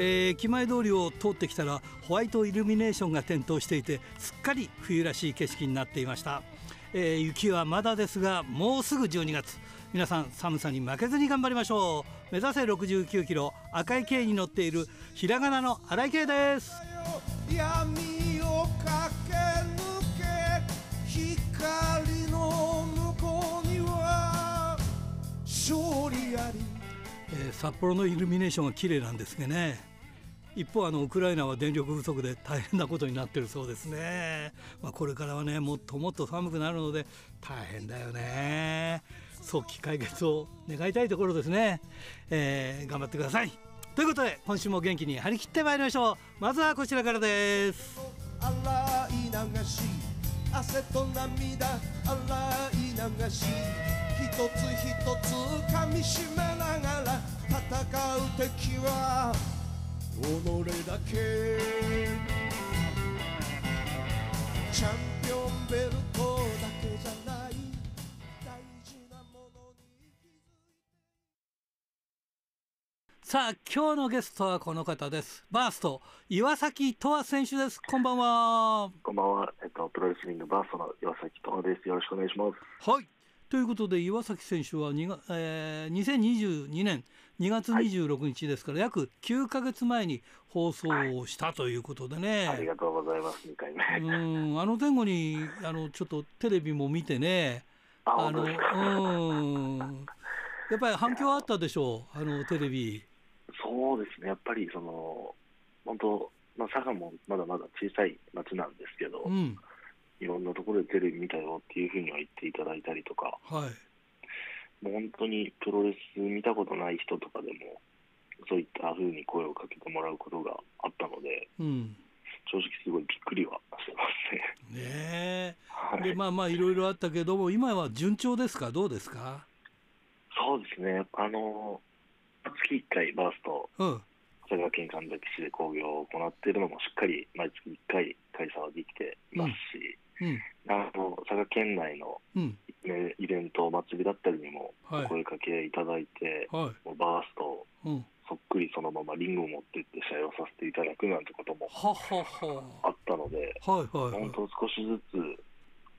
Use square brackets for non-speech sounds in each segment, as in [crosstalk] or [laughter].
えー、駅前通りを通ってきたらホワイトイルミネーションが点灯していてすっかり冬らしい景色になっていました、えー、雪はまだですがもうすぐ12月。皆さん寒さに負けずに頑張りましょう。目指せ69キロ赤い軽に乗っているひらがなの荒井圭です。札幌のイルミネーションが綺麗なんですがね。一方あのウクライナは電力不足で大変なことになってるそうですね、まあ、これからはねもっともっと寒くなるので大変だよね。早期解決を願いたいところですね、えー、頑張ってください。ということで今週も元気に張り切ってまいりましょう。まずはこちらからです。洗い流し汗と涙洗い流し。一つ一つ噛みしめながら戦う敵は己だけチャンピオンベルトだけじゃない大事なも。のにさあ今日のゲストはこの方です。バースト岩崎斗亜選手です。こんばんは。こんばんは。えっとプロレスリングバーストの岩崎斗亜です。よろしくお願いします。はいということで岩崎選手は2が、えー、2022年2月26日ですから、はい、約9か月前に放送をしたということでね、はい、ありがとうございます。2回目。うんあの前後にあのちょっとテレビも見てね。あのうん。やっぱり反響あったでしょうあのテレビ。そうですね。やっぱりその本当まあ佐賀もまだまだ小さい町なんですけど、うんいろんなところでテレビ見たよっていうふうには言っていただいたりとか、はい、もう本当にプロレス見たことない人とかでも、そういったふうに声をかけてもらうことがあったので、うん、正直すごいびっくりはしてますね。ねはい、でまあまあいろいろあったけども、今は順調ですか、どうですか？そうですね、あの月1回バースト、うん、佐賀県神崎市で興行を行っているのもしっかり毎月1回開催はできていますし、うん、あの佐賀県内の、ね、イベント、お祭りだったりにもお声かけいただいて、はい、もうバースト、うん、そっくりそのままリングを持っていって試合をさせていただくなんてこともあったので、はいは本当少しずつ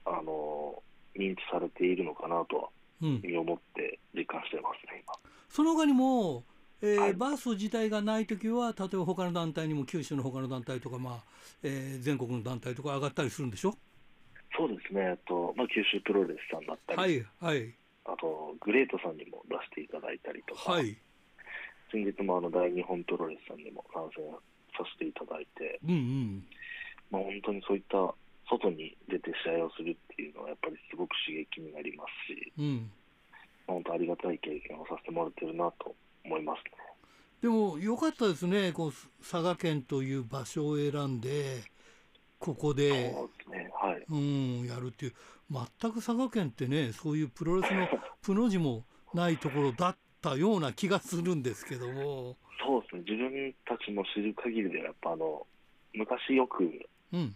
あの認知されているのかなとは身をもって実感してますね、今。その他にもえー、はい、バースト自体がないときは例えば他の団体にも九州の他の団体とか、まあえー、全国の団体とか上がったりするんでしょ？そうですね、とまあ、九州プロレスさんだったり、はいはい、あとグレートさんにも出していただいたりとか、はい、先日もあの大日本プロレスさんにも参戦させていただいて、うんうん。まあ、本当にそういった外に出て試合をするっていうのはやっぱりすごく刺激になりますし、うん。まあ、本当ありがたい経験をさせてもらってるなと思いますね。でも良かったですね、こう佐賀県という場所を選んで、ここで、ねはい、うんやるっていう、全く佐賀県ってね、そういうプロレスの [laughs] プの字もないところだったような気がするんですけども。そうですね、自分たちの知る限りでは、やっぱあの昔よく、うん、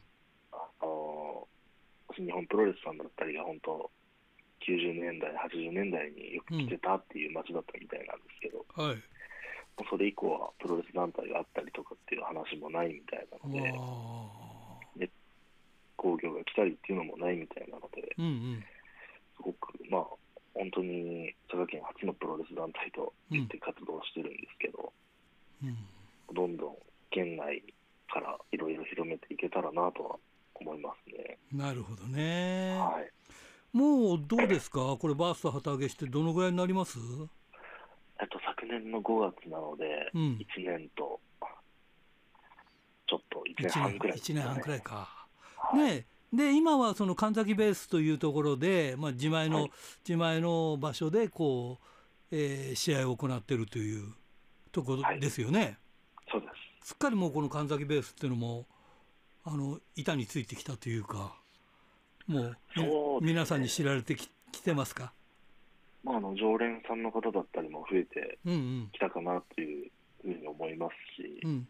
あの日本プロレスさんだったりが、本当、90年代、80年代によく来てたっていう街だったみたいなんですけど、うんはい、それ以降はプロレス団体があったりとかっていう話もないみたいなので、で工業が来たりっていうのもないみたいなので、うんうん、すごく、まあ、本当に佐賀県初のプロレス団体と言って活動してるんですけど、うん、どんどん県内からいろいろ広めていけたらなとは思いますね。なるほどね。はい。もうどうですか、これ、バースト旗揚げして、どのぐらいになります？えっと、昨年の5月なので、うん、1年と、ちょっと1年半くらい、ね、1年半くらいか。はい、ねで今はその神崎ベースというところで、まあ、自前の、はい、自前の場所でこう、えー、試合を行っているというところですよね。はい、そうです。すっかりもうこの神崎ベースっていうのもあの板についてきたというかもう、ね、皆さんに知られてききてますか？まあ、あの常連さんの方だったりも増えてきたかなというふうに思いますし、うん、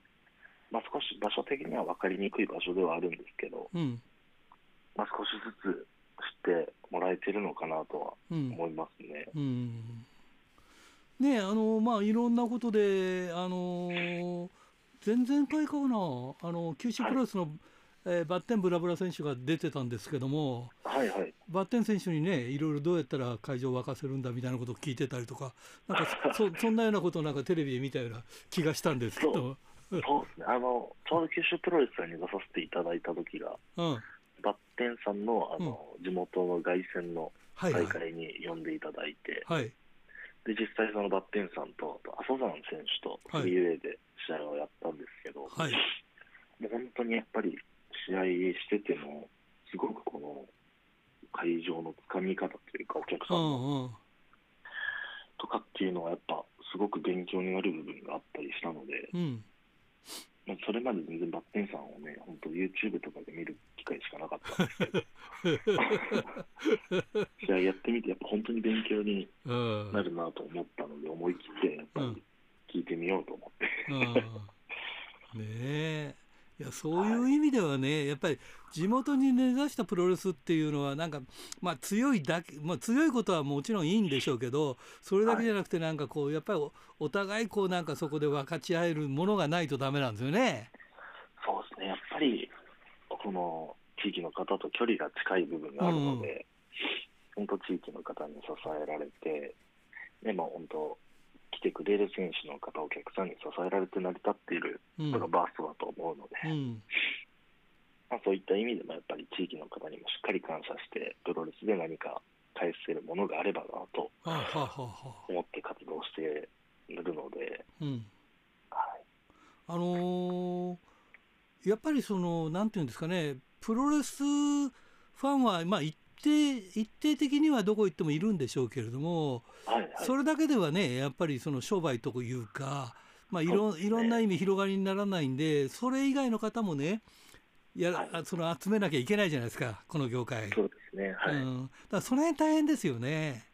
まあ、少し場所的には分かりにくい場所ではあるんですけど、うん、まあ、少しずつってもらえてるのかなとは思いますね。うん、うんねあのまあいろんなことであの前々回かな。あの九州プロレスの、はい、えー、バッテンブラブラ選手が出てたんですけども、はいはい、バッテン選手にねいろいろどうやったら会場を沸かせるんだみたいなことを聞いてたりとかなんかそそんなようなことをなんかテレビで見たような気がしたんですけど。そうですねあのちょうど九州プロレスさんに出させていただいた時が、うん、バッテンさんのあの、うん、地元の凱旋の大会に呼んでいただいて、はい。はいで実際そのバッテンさんと阿蘇山選手とフリーウェイで試合をやったんですけど、はい、もう本当にやっぱり試合しててもすごくこの会場のつかみ方というかお客さんのとかっていうのはやっぱすごく勉強になる部分があったりしたので、うん、まあ、それまで全然バッテンさんをね本当 YouTube とかで見る機会しかなかったんですけど。[laughs] 試合やってみてやっぱ本当に勉強になるなと思ったので思い切ってやっぱり聞いてみようと思って。ねえいやそういう意味ではね、はい、やっぱり地元に根ざしたプロレスっていうのはなんか、まあ、強いだけ、まあ、強いことはもちろんいいんでしょうけどそれだけじゃなくてなんかこうやっぱりお互いこうなんかそこで分かち合えるものがないとダメなんですよね。そうですね。やっぱりこの地域の方と距離が近い部分があるので、うん、本当地域の方に支えられてでも本当来てくれる選手の方、お客さんに支えられて成り立っているのがバーストだと思うので、うん、まあ、そういった意味でもやっぱり地域の方にもしっかり感謝して、プロレスで何か返せるものがあればなと思って活動しているので、うんはい、あのー、やっぱりその、なんていうんですかね、プロレスファンは、まあ、一定一定的にはどこ行ってもいるんでしょうけれども、はいはい、それだけではねやっぱりその商売というか、まあ、いろ、ね、いろんな意味広がりにならないんでそれ以外の方もねや、はい、その集めなきゃいけないじゃないですかこの業界。そうですね、はい、うん、だその辺大変ですよね。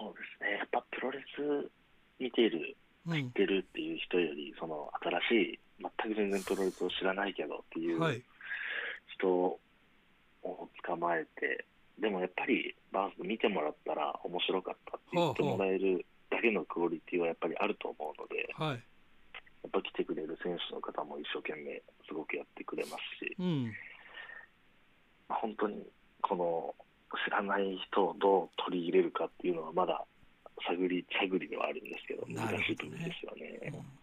そうですね。やっぱプロレス見ている知ってるっていう人より、うん、その新しい全く全然プロレスを知らないけどっていう人を捕まえて、でもやっぱりバース見てもらったら面白かったって言ってもらえるだけのクオリティはやっぱりあると思うので、はい、やっぱ来てくれる選手の方も一生懸命すごくやってくれますし、うん、まあ、本当にこの知らない人をどう取り入れるかっていうのはまだ探り探りではあるんですけど難しい部分ですよね。うん。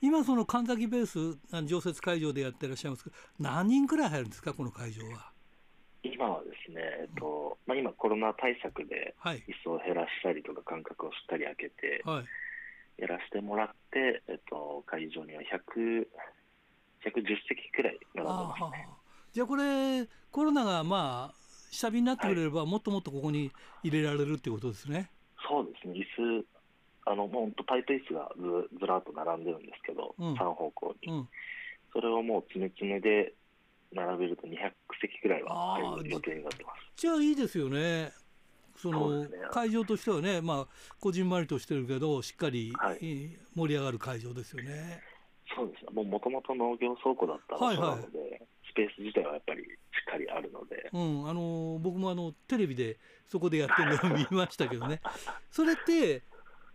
今その神崎ベース常設会場でやってらっしゃいますけど何人くらい入るんですかこの会場は？今はですね、えっとまあ、今、コロナ対策で椅子を減らしたりとか、間隔をしっかり開けて、やらせてもらって、えっと、会場には100 110席くらい並んでますね。じゃあこれ、コロナがまあ下火になってくれれば、はい、もっともっとここに入れられるっていうことですね。そうですね、椅子、あのもう本当、パイプ椅子がずずらっと並んでるんですけど、うん、3方向に、うん、それをもう詰め詰めで並べると200席くらいは入る予定になってます。じゃあいいですよね。その、ね、会場としてはね、まあ、こじんまりとしてるけど、しっかり、はい、盛り上がる会場ですよね。そうです。ね、もともと農業倉庫だった場所なので、はい。はい、スペース自体はやっぱりしっかりあるので、うん、あの僕もあのテレビでそこでやってるのを [laughs] 見ましたけどね、それって、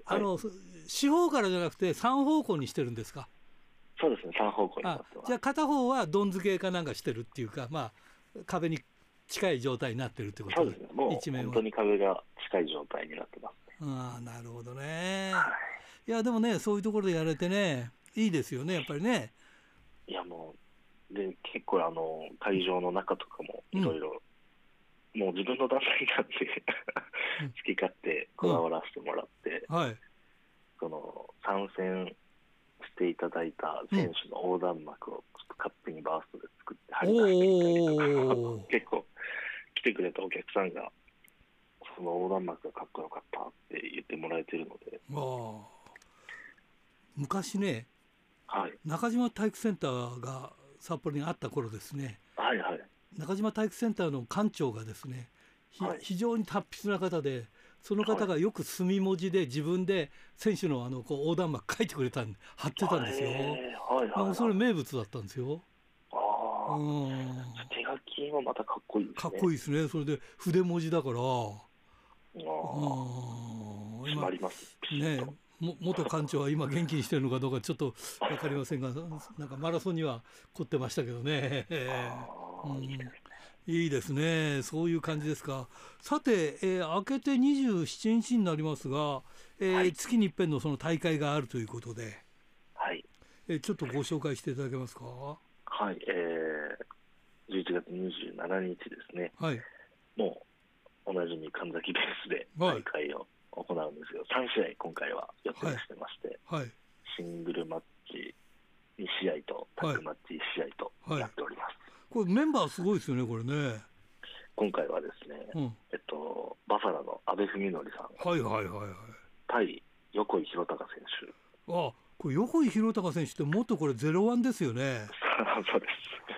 あの、はい、四方からじゃなくて、3方向にしてるんですか？そうですね、3方向になってます。じゃあ片方はどん付けかなんかしてるっていうか、まあ、壁に近い状態になってるってこと？ですね、もう一面本当に壁が近い状態になってます、ね、ああ、なるほどね。はい、いや、でもね、そういうところでやれてね、いいですよね、やっぱりね。いや、もう、で結構、あの会場の中とかもいろいろ、もう自分の団体になって [laughs] 好き勝手こだわらせてもらって、うんはい、その参戦していただいた選手の横断幕をちょっと勝手にバーストで作って貼り出してみたりとか、結構来てくれたお客さんが、その横断幕がかっこよかったって言ってもらえてるので。昔ね、はい、中島体育センターが札幌にあった頃ですね、はいはい、中島体育センターの館長がですね、はい、非常に達筆な方でその方がよく墨文字で自分で選手のあのこう横断幕書いてくれたん貼ってたんですよ。はいはいはい、それ名物だったんですよ。ああ、手書金はまたかっこいいですね。かっこいいですね。それで筆文字だから。ああ。締まります。ねも元館長は今元気にしてるのかどうかちょっと分かりませんがなんかマラソンには凝ってましたけどね、えーうん、いいですねそういう感じですか。さて、えー、明けて27日になりますが、えー、はい、月に一遍のその大会があるということで、はい。えー、ちょっとご紹介していただけますか。はい、えー、11月27日ですね、はい、もうおなじみ神崎ベースで大会を行うんですけど、はい、3試合今回は予定してまして、はい、シングルマッチ2試合とタッグマッチ1試合とやっております、これメンバーすごいですよねこれね。今回はですね、うん、えっとバサラの阿部文則さんはいはいはいはい。対横井宏隆選手。あこれ横井宏隆選手ってもっとこれゼロワンですよね。[laughs] そうで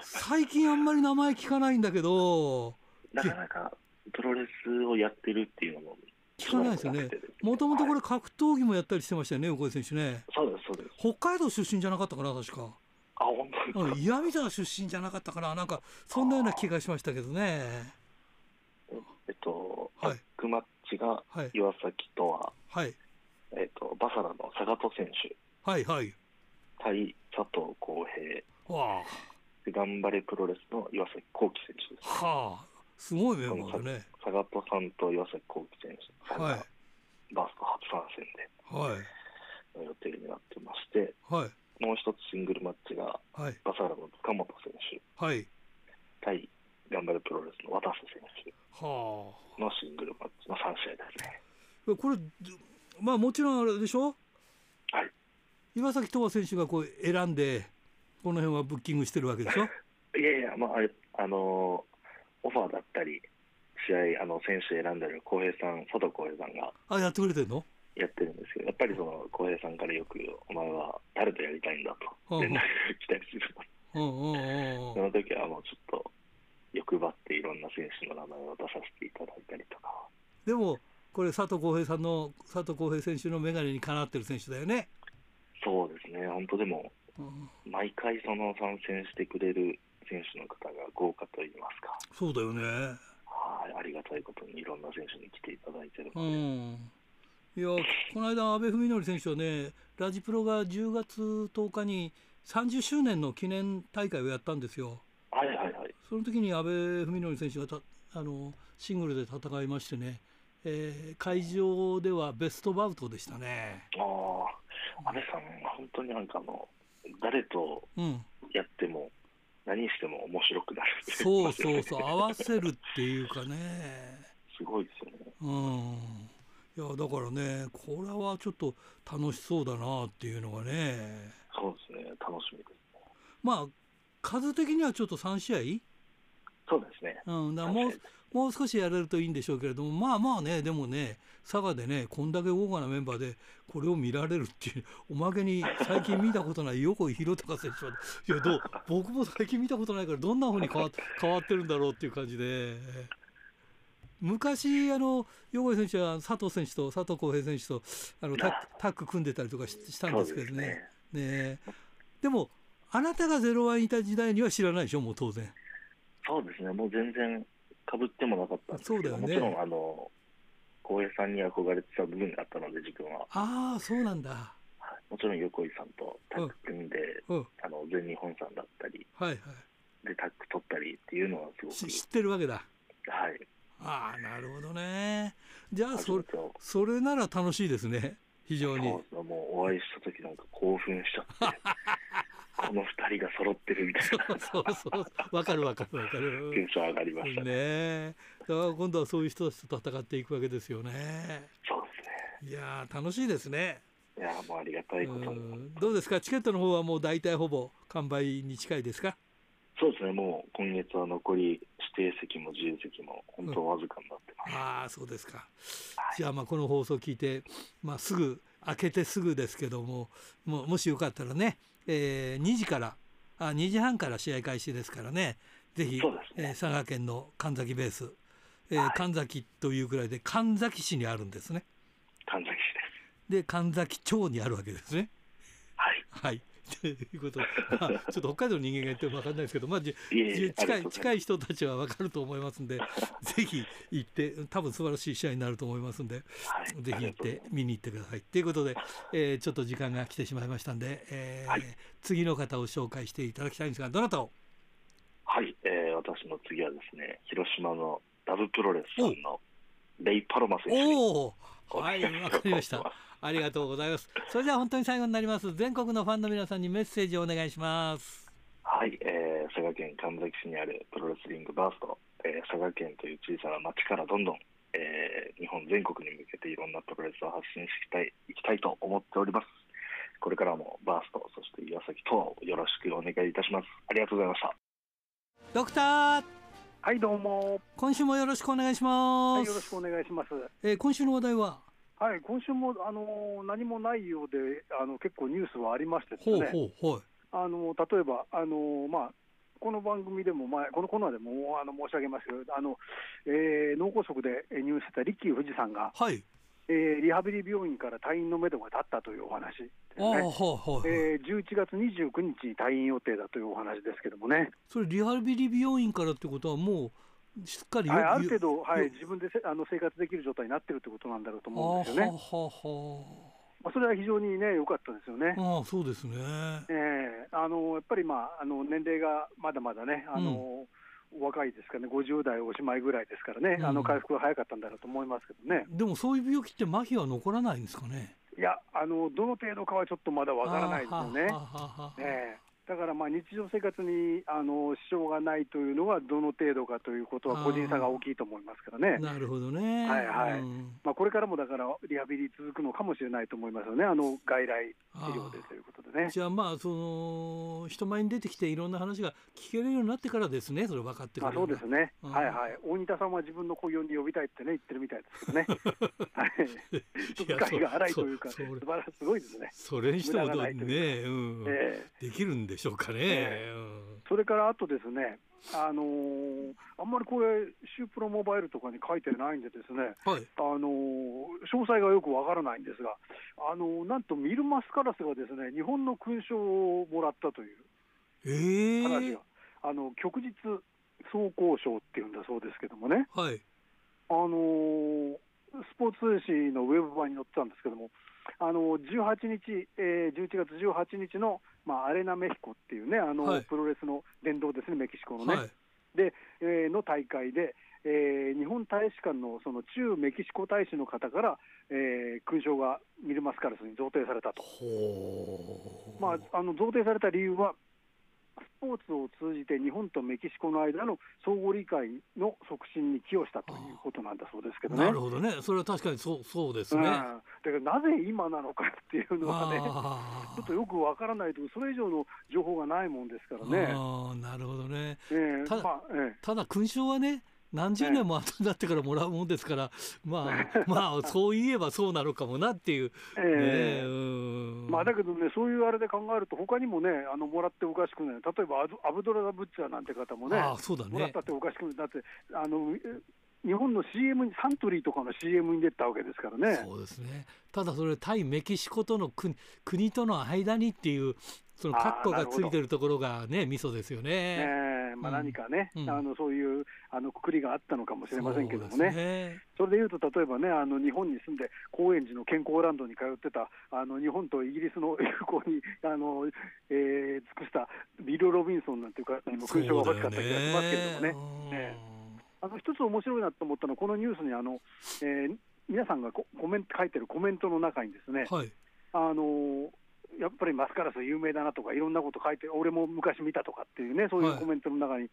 す。最近あんまり名前聞かないんだけど。なかなかプロレスをやってるっていうのも聞かないですよね。もともとこれ格闘技もやったりしてましたよね、横井選手ね。そうです、そうです。北海道出身じゃなかったかな、確か。あ、本当ですか？岩見沢出身じゃなかったかな、なんか、そんなような気がしましたけどね。えっと、クマッチが岩崎とは、はい、えっと、バサラの坂戸選手。はいはい。対佐藤浩平。わ頑張れプロレスの岩崎幸喜選手です。はあ。すごいメンバーだね。佐賀戸さんと岩崎幸喜選手はい、バースト初参戦で、はい、予定になってまして、はい、もう一つシングルマッチが、はい、バサラの塚本選手、はい、対頑張るプロレスの渡瀬選手のシングルマッチの3試合ですね。これ、まあ、もちろんあれでしょ、はい、岩崎斗亜選手がこう選んで、この辺はブッキングしてるわけでしょ？[laughs] いやいや、まあ、あのオファーだったり、試合、あの選手選んでる浩平さん、佐藤浩平さんがあやってくれてるの？やってるんですけど、やっぱりその浩平さんからよく、お前は誰とやりたいんだと連絡が来たりするその時はもうちょっと欲張っていろんな選手の名前を出させていただいたりとか。でも、これ、佐藤浩平さんの佐藤浩平選手の眼鏡にかなってる選手だよね。そうですね、本当でも、毎回その参戦してくれる選手の方が豪華と言いますか。そうだよね。はい、ありがたいことにいろんな選手に来ていただいてるので。うんいやこの間、阿部文則選手はね、ラジプロが10月10日に30周年の記念大会をやったんですよ。はいはいはい。その時に阿部文則選手がたあのシングルで戦いましてね、えー、会場ではベストバウトでしたね。ああ、阿部さん、本当になんかあの、誰とやっても、何しても面白くなるそうそうそう合わせるっていうかね [laughs] すごいですよねうんいやだからねこれはちょっと楽しそうだなっていうのがねそうですね楽しみですねまあ数的にはちょっと3試合？そうですね。うん、だもうもう少しやれるといいんでしょうけれどもまあまあねでもね佐賀でねこんだけ豪華なメンバーでこれを見られるっていうおまけに最近見たことない横井宏隆選手はいやどう僕も最近見たことないからどんなふうに変わ変わってるんだろうっていう感じで。昔あの横井選手は佐藤選手と佐藤浩平選手とあのタタッグ組んでたりとかしたんですけどね。ね。でもあなたがゼロワンいた時代には知らないでしょもう当然。そうですね、もう全然かぶってもなかったんですけど、そうだよね、もちろんあの浩平さんに憧れてた部分があったので、自分は。ああ、そうなんだ。はい、もちろん横井さんとタッグ組んで、うん、あの全日本さんだったり、はいはい、でタッグ取ったりっていうのはすごく。知ってるわけだ。はい。ああ、なるほどね。じゃあそれ、それなら楽しいですね。非常に。もうお会いした時なんか興奮しちゃって。[laughs] この二人が揃ってるみたいな。そうそうそうわかるわかるわかる。テンション上がりましたね。ねだから今度はそういう人たちと戦っていくわけですよね。そうですね。いや楽しいですね。いやもうありがたいことどうですか？チケットの方はもう大体ほぼ完売に近いですか？そうですね。もう今月は残り指定席も自由席も本当わずかになってます、うん、ああそうですか、はい、じゃあまあこの放送を聞いて、まあ、すぐ開けてすぐですけどもももしよかったらねえー、2時からあ2時半から試合開始ですからねぜひ、ね。えー、佐賀県の神崎ベース、えー、はい、神崎というくらいで神崎市にあるんですね。神崎市です。で神崎町にあるわけですね。はい、はい、ということ。で、まあ、ちょっと北海道の人間が言っても分かんないですけど、まあ、じ近い近い人たちは分かると思いますんで、ぜひ行って、多分素晴らしい試合になると思いますんで、はい、ぜひ行って見に行ってください。ということで、えー、ちょっと時間が来てしまいましたんで、えーはい、次の方を紹介していただきたいんですが、どなたを？はい、えー、私の次はですね、広島のダブプロレスさんのレイ・パロマ選手おはい、わかりました。ありがとうございます。それでは本当に最後になります。全国のファンの皆さんにメッセージをお願いします。はい、えー、佐賀県神崎市にあるプロレスリングバースト、えー、佐賀県という小さな町からどんどん、えー、日本全国に向けていろんなプロレスを発信したいいきたいと思っております。これからもバースト、そして岩崎等をよろしくお願いいたします。ありがとうございました。ドクターはいどうも今週もよろしくお願いします、はい、よろしくお願いします、えー、今週の話題は？はい、今週もあの何もないようであの結構ニュースはありましてですね、ほうほうあの例えばあの、まあ、この番組でも前、このコーナーでもあの申し上げますけど、あのえー、脳梗塞で入院してたリッキー富士さんが、はい。えー、リハビリ病院から退院のめどが立ったというお話ですね、えー、11月29日に退院予定だというお話ですけどもね。それ、リハビリ病院からってことは、もうしっかり、はい、ある程度、はい、自分でせあの生活できる状態になってるってことなんだろうと思うんですよね。はははまあ、それは非常にね、良かったですよね。あそうですね、えー、あのやっぱり、まあ、あの年齢がまだまだね、あの、うん、若いですかね、50代おしまいぐらいですからね、うん、あの回復が早かったんだろうと思いますけどね。でも、そういう病気って、麻痺は残らないんですかね？いや、あのどの程度かはちょっとまだわからないですよね。えーだからまあ日常生活にあの支障がないというのは、どの程度かということは、個人差が大きいと思いますからね。なるほどね、はいはい、うん、まあ、これからもだから、リハビリ続くのかもしれないと思いますよね、あの外来治療でということでね。じゃあ、まあその、人前に出てきて、いろんな話が聞けるようになってからですね、それ分かってくるそうですね、はいはい、大仁田さんは自分の雇用に呼びたいってね、言ってるみたいですけどね、[laughs] はい、ちょっとが荒いというか、素晴らすごいですね。それにしてもね、うん、えー、できるんでしょうかね。えーそれからあとですね、あのー、あんまりこれ、シュープロモバイルとかに書いてないんで、ですね、はい、あのー、詳細がよくわからないんですが、あのー、なんとミルマスカラスがですね日本の勲章をもらったという話が、えー、あの旭日走行賞っていうんだそうですけどもね、はい、あのスポーツ紙のウェブ版に載ってたんですけども、あの18日、えー、11月18日の、まあ、アレナメヒコっていうね、あの、はい、プロレスの殿堂ですね、メキシコのね。はい、で、えー、の大会で、えー、日本大使館のその駐メキシコ大使の方から、えー、勲章がミルマスカルスに贈呈されたと。まあ、あの贈呈された理由は、スポーツを通じて日本とメキシコの間の相互理解の促進に寄与したということなんだそうですけどね。なるほどね、それは確かにそうそうですね。うん、だからなぜ今なのかっていうのはね、ちょっとよくわからないと、それ以上の情報がないもんですからね。あなるほどね。えー、ただ、まあえー、ただ勲章はね、何十年も後になってからもらうもんですから、まあ、まあ、そう言えばそうなのかもなっていう、えー、まあ、だけどね、そういうあれで考えると、他にもね、あのもらっておかしくない、例えばアブドラ・ブッチャーなんて方もね、あそうだね。もらったっておかしくない、だってあの日本の CM に、サントリーとかの CM に出たわけですからね。そうですね。ただそれ、対メキシコとの国国との間にっていう、その括弧がついてるところがね、ミソですよね。え。ー、まあ、何かね、うん、あのそういうあのくくりがあったのかもしれませんけどもね、そね。それでいうと、例えばね、あの日本に住んで、高円寺の健康ランドに通ってた、あの日本とイギリスの [laughs] 友好にあの、えー、尽くしたビル・ロビンソンなんていう方にも勲章が欲しかった気がしますけれどもね。ね。あの一つ面白いなと思ったのは、このニュースにあの、えー、皆さんがコメント書いてるコメントの中にですね、はい、あのやっぱりマスカラス有名だなとか、いろんなこと書いて、俺も昔見たとかっていうね、そういうコメントの中に、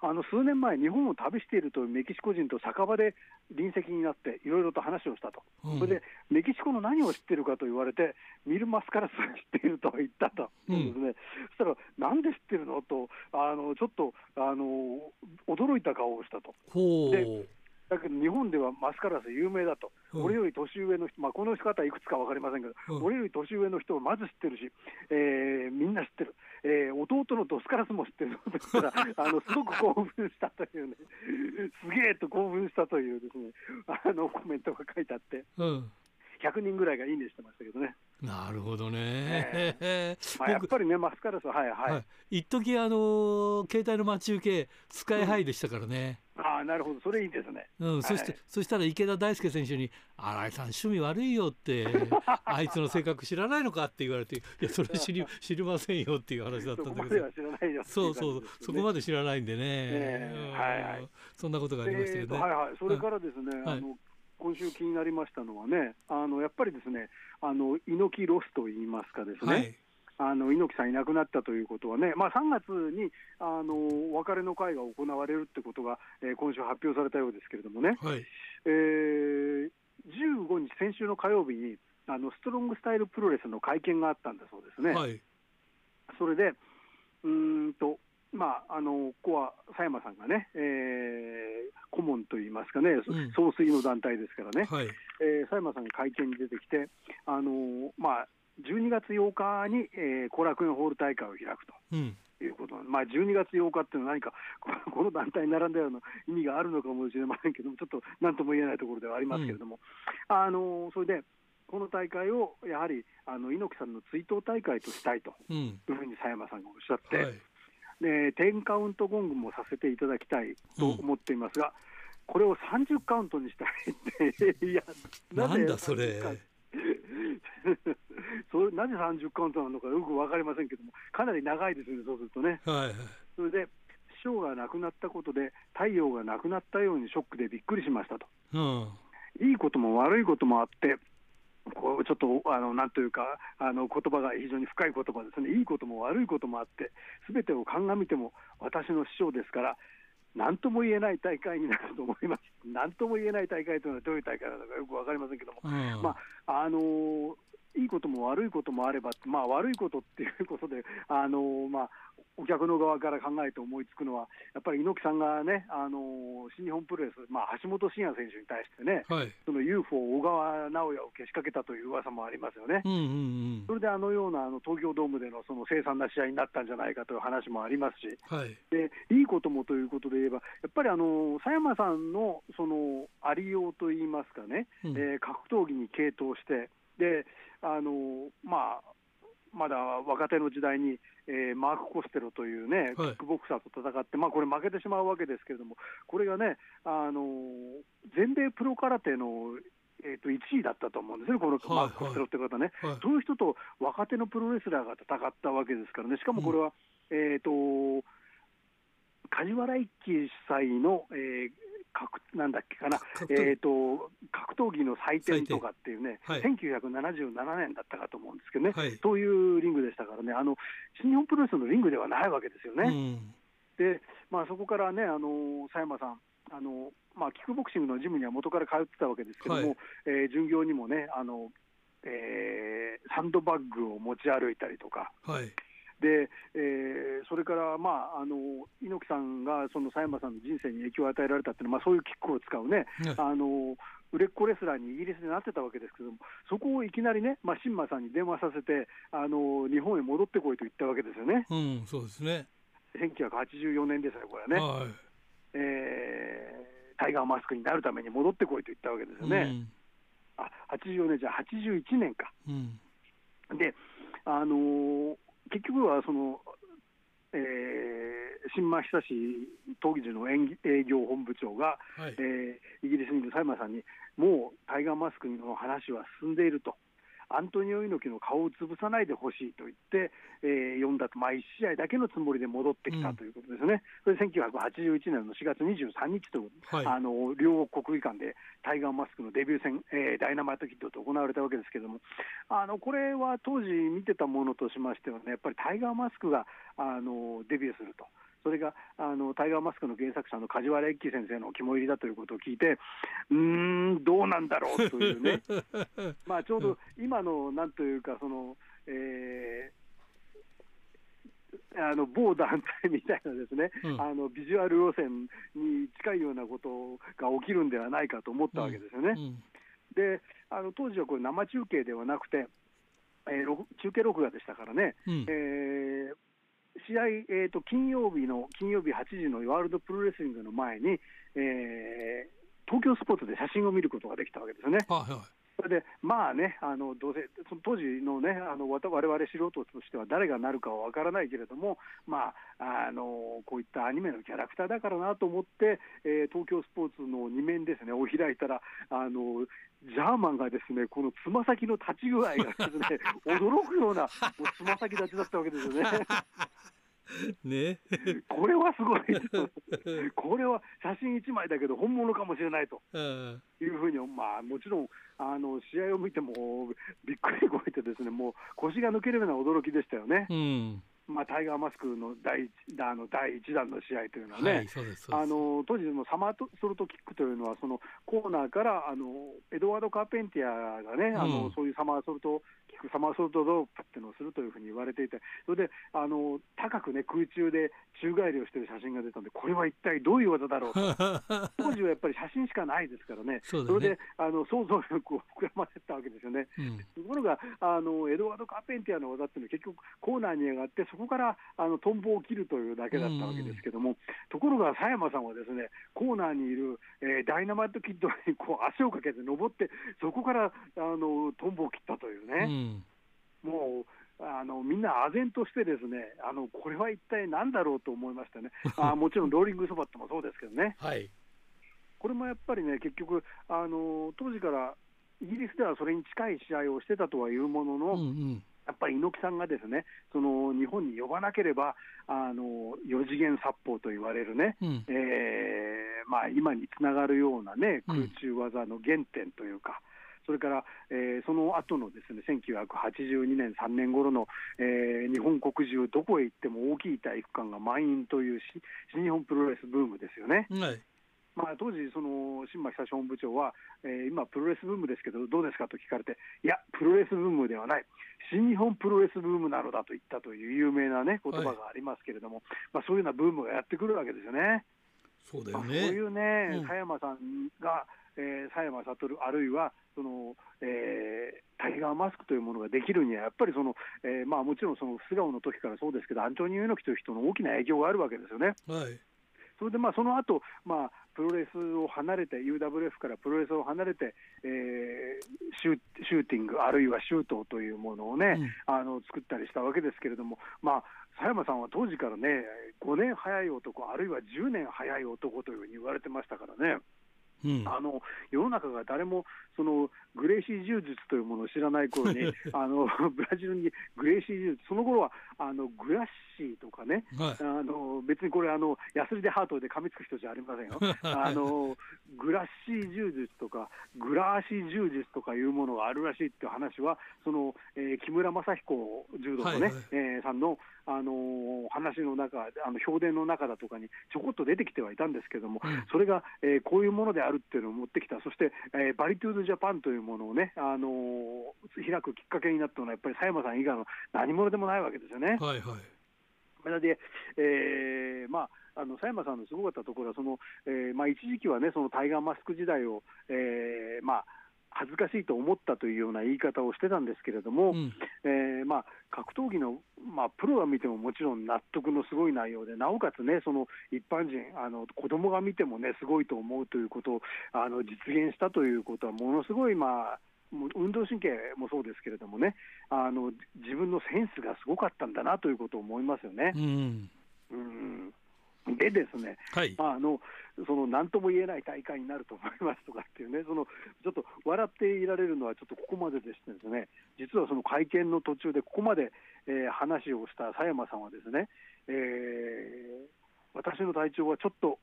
はい、あの数年前、日本を旅しているというメキシコ人と酒場で隣席になって、いろいろと話をしたと、うん、それでメキシコの何を知ってるかと言われて、ミル・マスカラスを知っていると言ったと、うん、ですね、そしたら、なんで知ってるの？と、あのちょっとあの驚いた顔をしたと。でだけど日本ではマスカラス有名だと、うん、俺より年上の人、まあ、この方はいくつか分かりませんけど、うん、俺より年上の人をまず知ってるし、えー、みんな知ってる、えー、弟のドスカラスも知ってるとしたら [laughs] あのすごく興奮したというね、すげえと興奮したというですねあのコメントが書いてあって。うん。100人ぐらいがいいねしてましたけどね。なるほどね、えー、[laughs] まあ、やっぱりね、マスカラスは、はいはい。はい、一時あの携帯の待ち受け、スカイハイでしたからね。うん、ああ、なるほど、それいいですね。うん、そして、そしたら池田大輔選手に、新井さん、趣味悪いよって、[laughs] あいつの性格知らないのか？って言われて、いや、それ知り [laughs] 知りませんよっていう話だったんだけど、そうそう、そこまで知らないんでね、え。ー、はいはい、そんなことがありましたけどね。はいはい、それからですね、あの今週気になりましたのはね、あのやっぱりですね、あの猪木ロスといいますかですね。はいあの猪木さんいなくなったということはね、まあ、3月にあのお別れの会が行われるってことが、えー、今週発表されたようですけれどもね、はい、えー、15日、先週の火曜日にあのストロングスタイルプロレスの会見があったんだそうですね。はい、それでうんとまあ、あのここは佐山さんがね、えー、顧問といいますかね、うん、総帥の団体ですからね、はい、えー、佐山さんが会見に出てきて、あのまあ、12月8日に後、えー、楽園ホール大会を開くと。うん。いうことまあ、12月8日っていうのは何かこの団体に並んだような意味があるのかもしれませんけども、ちょっと何とも言えないところではありますけれども、うん、あのそれで、この大会をやはりあの猪木さんの追悼大会としたいというふうに佐山さんがおっしゃって、はいで10カウントゴングもさせていただきたいと思っていますが、うん、これを30カウントにしたいって、[laughs] いや、なんだそれ。[laughs] それなぜ30カウントなのかよく分かりませんけども、かなり長いですね、そうするとね。はい、それで師匠が亡くなったことで、太陽がなくなったようにショックでびっくりしましたと。うん、いいことも悪いこともあって、こうちょっとあのなんというか、あの言葉が非常に深い言葉ですね、いいことも悪いこともあって、すべてを鑑みても私の師匠ですから、なんとも言えない大会になると思います、[laughs] なんとも言えない大会というのはどういう大会なのかよく分かりませんけども、うん、まああのーいいことも悪いこともあれば、まあ、悪いことっていうことで、あのまあ、お客の側から考えて思いつくのは、やっぱり猪木さんがね、あの新日本プロレス、まあ、橋本真也選手に対してね、はい、その UFO 小川直也をけしかけたという噂もありますよね、うんうんうん、それであのようなあの東京ドームでのその凄惨な試合になったんじゃないかという話もありますし、はい、でいいこともということで言えば、やっぱりあの佐山さんのそのありようといいますかね、うん、えー、格闘技に傾倒して、であのまあ、まだ若手の時代に、えー、マーク・コステロというね、キックボクサーと戦って、まあ、これ負けてしまうわけですけれども、これがね、あの全米プロ空手のえー、と1位だったと思うんですね、このマーク・コステロって方ね、はい。はい、そういう人と若手のプロレスラーが戦ったわけですからね、しかもこれは、うん、えーと、梶原一騎主催の、えー、格なんだっけかな、えーと、格闘技の祭典とかっていうね、はい、1977年だったかと思うんですけどね、はい、そういうリングでしたからね、あの新日本プロレスのリングではないわけですよね。うん、で、まあ、そこからね、あの佐山さん、あのまあ、キックボクシングのジムには元から通ってたわけですけども、はい、えー、巡業にもね、あのえー、サンドバッグを持ち歩いたりとか。はいで、えー、それから、まあ、あの猪木さんがその佐山さんの人生に影響を与えられたっていうのは、まあ、そういうキックを使うね、あの売れっ子レスラーにイギリスでなってたわけですけども、そこをいきなりね、まあ、新馬さんに電話させてあの、日本へ戻ってこいと言ったわけですよね。うん、そうですね1984年ですよ、これはね。はい、えー、タイガーマスクになるために戻ってこいと言ったわけですよね。うん、あ84年じゃ81年か。うん、であのー結局はその、えー、新馬久志当時の営業本部長が、はい、えー、イギリスにいる佐山さんに、もうタイガーマスクの話は進んでいると。アントニオ猪木の顔を潰さないでほしいと言って、えー、読んだと、まあ、1試合だけのつもりで戻ってきたということですね、うん、それ1981年の4月23日と、はい、あの両国技館でタイガーマスクのデビュー戦、えー、ダイナマイトキッドと行われたわけですけれども、あのこれは当時見てたものとしましてはね、やっぱりタイガーマスクがあのデビューすると。それがあのタイガーマスクの原作者の梶原一騎先生の肝入りだということを聞いて、うーん、どうなんだろうというね、[laughs] まあちょうど今のなんというか、その、えーあの某団体みたいなですね、うん、あのビジュアル路線に近いようなことが起きるんではないかと思ったわけですよね。うん。うん、であの当時はこれ生中継ではなくて、えー、中継録画でしたからね、えー、試合、えーと、金曜日の金曜日8時のワールドプロレスリングの前に、えー、東京スポーツで写真を見ることができたわけですよね。はいはい、それで、まあね、あのどうせその当時のね、あのわれわれ素人としては誰がなるかは分からないけれども、まあ、あのこういったアニメのキャラクターだからなと思って、えー、東京スポーツの2面ですね、を開いたら、あのジャーマンがですねこのつま先の立ち具合がですね [laughs] 驚くようなつま先立ちだったわけですよね。[laughs] ね、これはすごい。これは写真1枚だけど本物かもしれないと。いうふうに、まあ、もちろんあの試合を見てもびっくり動いてですねもう腰が抜けるような驚きでしたよね。うんまあ、タイガーマスクの第一あの第一弾の試合というのはね、はい、あの当時のサマーソルトキックというのは、そのコーナーからあのエドワード・カーペンティアがね、うん、あのそういうサマーソルトキック、サマーソルトドロップっていうのをするというふうに言われていて、それであの高くね、空中で宙返りをしている写真が出たんで、これは一体どういう技だろうと、[laughs] 当時はやっぱり写真しかないですからね、そ、ね、れであの想像力を膨らませたわけですよね。うん、ところがあの、エドワード・カーペンティアの技っていうのは、結局、コーナーに上がって、そこからあのトンボを切るというだけだったわけですけども、うん、ところが佐山さんはですねコーナーにいる、えー、ダイナマイトキッドにこう足をかけて登って、そこからあのトンボを切ったというね、うん、もうあのみんな唖然としてですねあのこれは一体何だろうと思いましたね。[laughs] あもちろんローリングそばってもそうですけどね、はい、これもやっぱりね結局あの当時からイギリスではそれに近い試合をしてたとはいうものの、うんうん。やっぱり猪木さんがですねその日本に呼ばなければあの4次元殺法と言われるね、うん、えー、まあ、今につながるような、ね、空中技の原点というか。それから、えー、その後のですね1982年、3年頃の、えー、日本国中、どこへ行っても大きい体育館が満員という新日本プロレスブームですよね。はい。まあ、当時、その新町久本部長は、えー、今、プロレスブームですけど、どうですかと聞かれて、いや、プロレスブームではない、新日本プロレスブームなのだと言ったという有名な、ね、言葉がありますけれども、はい、まあ、そういうようなブームがやってくるわけですよね。そうだよね、まあ、そういうね、佐、うん、山さんが、えー、佐山悟、あるいはその、えー、タイガーマスクというものができるには、やっぱりその、えーまあ、もちろんその素顔の時からそうですけど、アントニオ猪木という人の大きな影響があるわけですよね。はいそれでまあその後、まあプロレスを離れて、UWF からプロレスを離れて、えー、シュシューティング、あるいはシュートというものをね、うん、あの作ったりしたわけですけれども、まあ、佐山さんは当時からね、5年早い男、あるいは10年早い男というふうに言われてましたからね。うん、あの世の中が誰もそのグレイシー柔術というものを知らない頃に [laughs] あのブラジルにグレイシー柔術その頃はあのグラッシーとかね、はい、あの別にこれあのヤスリで歯研いで噛みつく人じゃありませんよ。[laughs] あのグラッシー柔術とかグラーシー柔術とかいうものがあるらしいっていう話はその、えー、木村正彦柔道のね、はいはい、えー、さんのあのー、話の中、あの評伝の中だとかにちょこっと出てきてはいたんですけども、うん、それが、えー、こういうものであるっていうのを持ってきた、そして、えー、バリトゥードジャパンというものをね、あのー、開くきっかけになったのは、やっぱり佐山さん以外の何者でもないわけですよね。はいはい。それで、えーまあ、あの佐山さんのすごかったところは、そのえーまあ、一時期はね、そのタイガーマスク時代を、えーまあ、恥ずかしいと思ったというような言い方をしてたんですけれども、うん、えー、まあ、格闘技の、まあ、プロが見てももちろん納得のすごい内容で、なおかつね、その一般人、あの子供が見てもね、すごいと思うということをあの実現したということは、ものすごい、まあ、運動神経もそうですけれどもねあの、自分のセンスがすごかったんだなということを思いますよね。うん、うん。でですね、はい、あのその何とも言えない大会になると思いますとかっていうね、そのちょっと笑っていられるのはちょっとここまででしてですね、実はその会見の途中でここまで、えー、話をした佐山さんはですね、えー、私の体調はちょっと